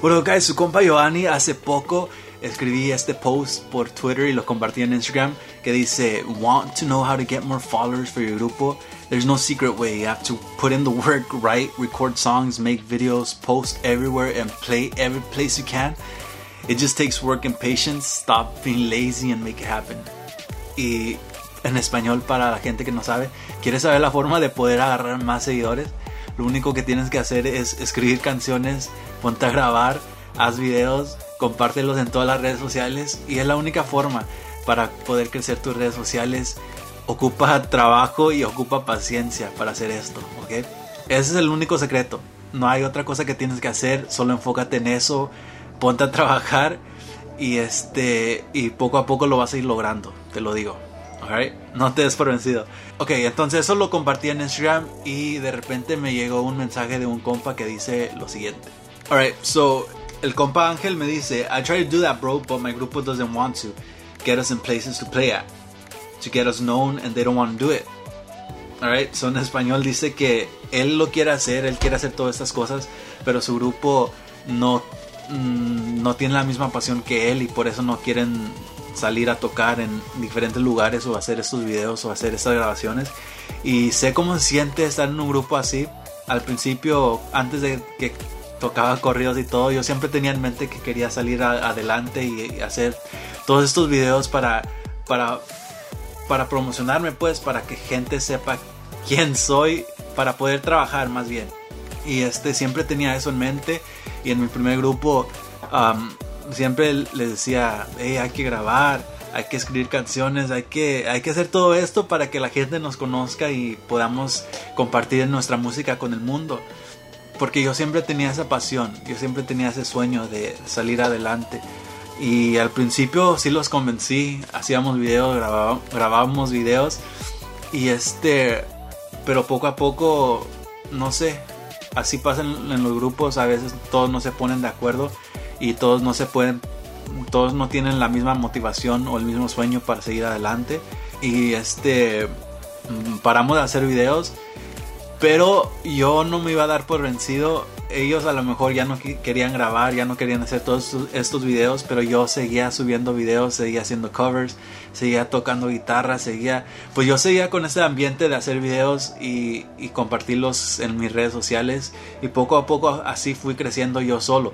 Bueno, guys, su compa Giovanni hace poco escribí este post por Twitter y lo compartí en Instagram que dice, Want to know how to get more followers for your grupo? There's no secret way. You have to put in the work, write, record songs, make videos, post everywhere, and play every place you can. It just takes work and patience. Stop being lazy and make it happen. Y en español, para la gente que no sabe, ¿quieres saber la forma de poder agarrar más seguidores? Lo único que tienes que hacer es escribir canciones, ponte a grabar, haz videos, compártelos en todas las redes sociales y es la única forma para poder crecer tus redes sociales. Ocupa trabajo y ocupa paciencia para hacer esto, ¿ok? Ese es el único secreto. No hay otra cosa que tienes que hacer, solo enfócate en eso, ponte a trabajar y este y poco a poco lo vas a ir logrando, te lo digo. Alright, no te des por vencido. Ok, entonces eso lo compartí en Instagram y de repente me llegó un mensaje de un compa que dice lo siguiente. Alright, so el compa Ángel me dice, I try to do that bro, but my grupo doesn't want to get us in places to play at, to get us known and they don't want to do it. Alright, so en español dice que él lo quiere hacer, él quiere hacer todas estas cosas, pero su grupo no, mm, no tiene la misma pasión que él y por eso no quieren salir a tocar en diferentes lugares o hacer estos videos o hacer estas grabaciones. Y sé cómo se siente estar en un grupo así. Al principio, antes de que tocaba corridos y todo, yo siempre tenía en mente que quería salir adelante y, hacer todos estos videos para, para, para promocionarme, pues, para que gente sepa quién soy, para poder trabajar más bien. Y este siempre tenía eso en mente. Y en mi primer grupo siempre les decía, hay que grabar, hay que escribir canciones, hay que, hay que hacer todo esto para que la gente nos conozca y podamos compartir nuestra música con el mundo porque yo siempre tenía esa pasión, yo siempre tenía ese sueño de salir adelante. Y al principio sí los convencí, hacíamos videos, grabábamos, videos y este, pero poco a poco, no sé, así pasa en, los grupos, a veces todos no se ponen de acuerdo y todos no se pueden, todos no tienen la misma motivación o el mismo sueño para seguir adelante y este, mm, paramos de hacer videos pero yo no me iba a dar por vencido. Ellos a lo mejor ya no querían grabar, ya no querían hacer todos estos videos, pero yo seguía subiendo videos, seguía haciendo covers, seguía tocando guitarra, seguía, pues yo seguía con ese ambiente de hacer videos y, y compartirlos en mis redes sociales y poco a poco así fui creciendo yo solo.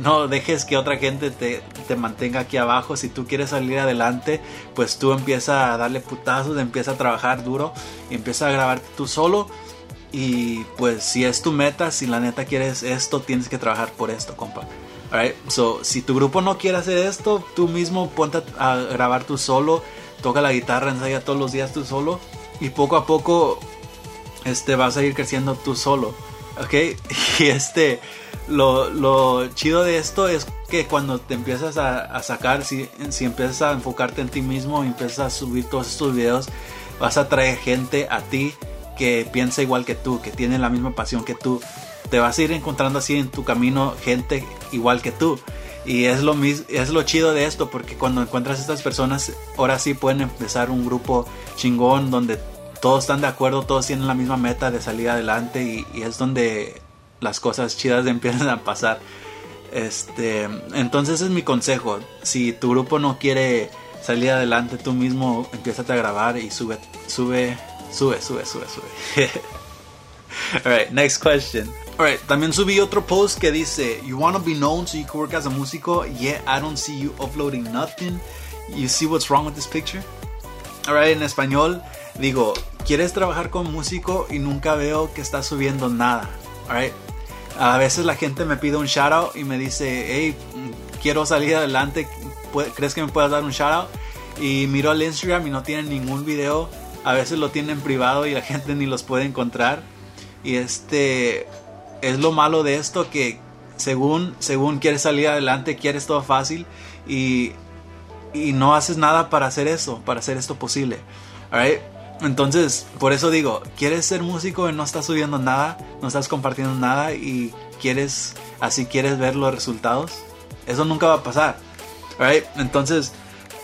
No dejes que otra gente te, te, mantenga aquí abajo. Si tú quieres salir adelante, pues tú empieza a darle putazos, empieza a trabajar duro empieza a grabar tú solo y pues si es tu meta, si la neta quieres esto, tienes que trabajar por esto, compa. Alright, so si tu grupo no quiere hacer esto, tú mismo ponte a grabar tú solo, toca la guitarra, ensaya todos los días tú solo y poco a poco este vas a ir creciendo tú solo. ¿Ok? Y este, lo, chido de esto es que cuando te empiezas a, a sacar, si, si empiezas a enfocarte en ti mismo y empiezas a subir todos estos videos, vas a traer gente a ti que piensa igual que tú, que tiene la misma pasión que tú. Te vas a ir encontrando así en tu camino gente igual que tú. Y es lo, es lo chido de esto, porque cuando encuentras a estas personas, ahora sí pueden empezar un grupo chingón donde todos están de acuerdo, todos tienen la misma meta de salir adelante y, es donde las cosas chidas empiezan a pasar. Este, entonces es mi consejo. Si tu grupo no quiere salir adelante, tú mismo empieza a grabar y sube, sube Sube, sube, sube, sube. Alright, next question. Alright, también subí otro post que dice, You wanna be known so you can work as a músico, yet I don't see you uploading nothing. You see what's wrong with this picture? Alright, en español digo, ¿quieres trabajar con músico y nunca veo que estás subiendo nada? Alright. A veces la gente me pide un shout out y me dice, hey, quiero salir adelante, ¿crees que me puedas dar un shout out? Y miro al Instagram y no tiene ningún video a veces lo tienen privado y la gente ni los puede encontrar. Y este es lo malo de esto que según, según quieres salir adelante, quieres todo fácil y, y no haces nada para hacer eso, para hacer esto posible. Entonces, por eso digo, quieres ser músico y no estás subiendo nada, no estás compartiendo nada y quieres, así quieres ver los resultados. Eso nunca va a pasar. Entonces,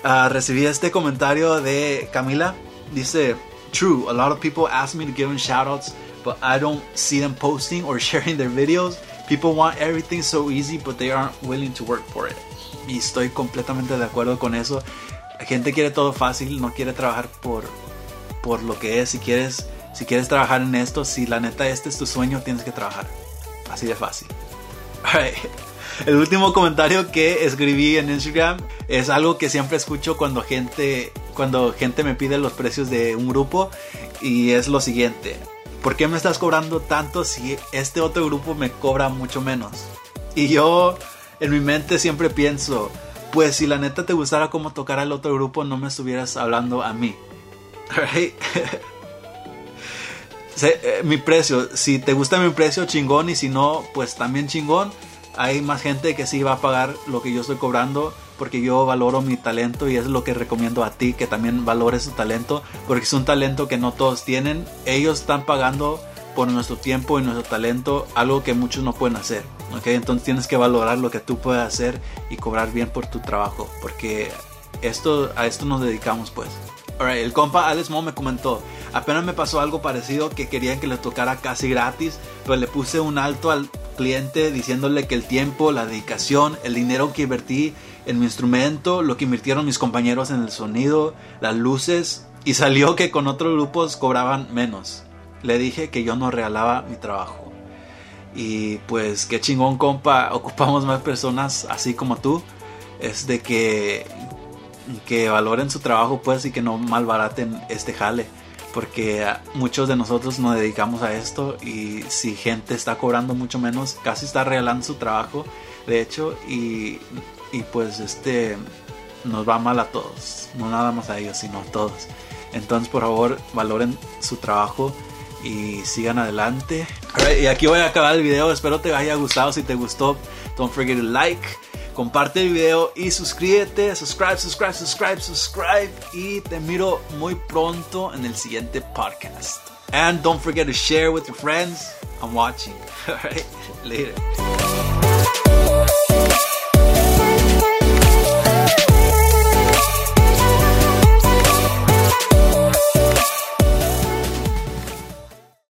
uh, recibí este comentario de Camila Dice, true, a lot of people ask me to give them shoutouts, but I don't see them posting or sharing their videos. People want everything so easy, but they aren't willing to work for it. Y estoy completamente de acuerdo con eso. La gente quiere todo fácil, no quiere trabajar por, por lo que es. Si quieres, si quieres trabajar en esto, si la neta este es tu sueño, tienes que trabajar. Así de fácil. El último comentario que escribí en Instagram es algo que siempre escucho cuando gente, cuando gente me pide los precios de un grupo y es lo siguiente. ¿Por qué me estás cobrando tanto si este otro grupo me cobra mucho menos? Y yo en mi mente siempre pienso, pues si la neta te gustara cómo tocar al otro grupo, no me estuvieras hablando a mí. Eh, mi precio, si te gusta mi precio, chingón, y si no, pues también chingón hay más gente que sí va a pagar lo que yo estoy cobrando porque yo valoro mi talento y es lo que recomiendo a ti que también valores su talento porque es un talento que no todos tienen. Ellos están pagando por nuestro tiempo y nuestro talento algo que muchos no pueden hacer. ¿okay? Entonces tienes que valorar lo que tú puedes hacer y cobrar bien por tu trabajo porque esto, a esto nos dedicamos pues. El compa Alex Mo me comentó, apenas me pasó algo parecido que querían que le tocara casi gratis, pero le puse un alto al cliente diciéndole que el tiempo, la dedicación, el dinero que invertí en mi instrumento, lo que invirtieron mis compañeros en el sonido, las luces, y salió que con otros grupos cobraban menos. Le dije que yo no regalaba mi trabajo. Y pues qué chingón compa, ocupamos más personas así como tú. Es de que, que valoren su trabajo pues y que no malbaraten este jale porque muchos de nosotros nos dedicamos a esto y si gente está cobrando mucho menos, casi está regalando su trabajo, de hecho, y, pues este nos va mal a todos, no nada más a ellos, sino a todos. Entonces, por favor, valoren su trabajo y sigan adelante. y aquí voy a acabar el video, espero te haya gustado, si te gustó, don't forget to like comparte el video y suscríbete, subscribe, subscribe, subscribe, subscribe y te miro muy pronto en el siguiente podcast. And don't forget to share with your friends. I'm watching. All right, later.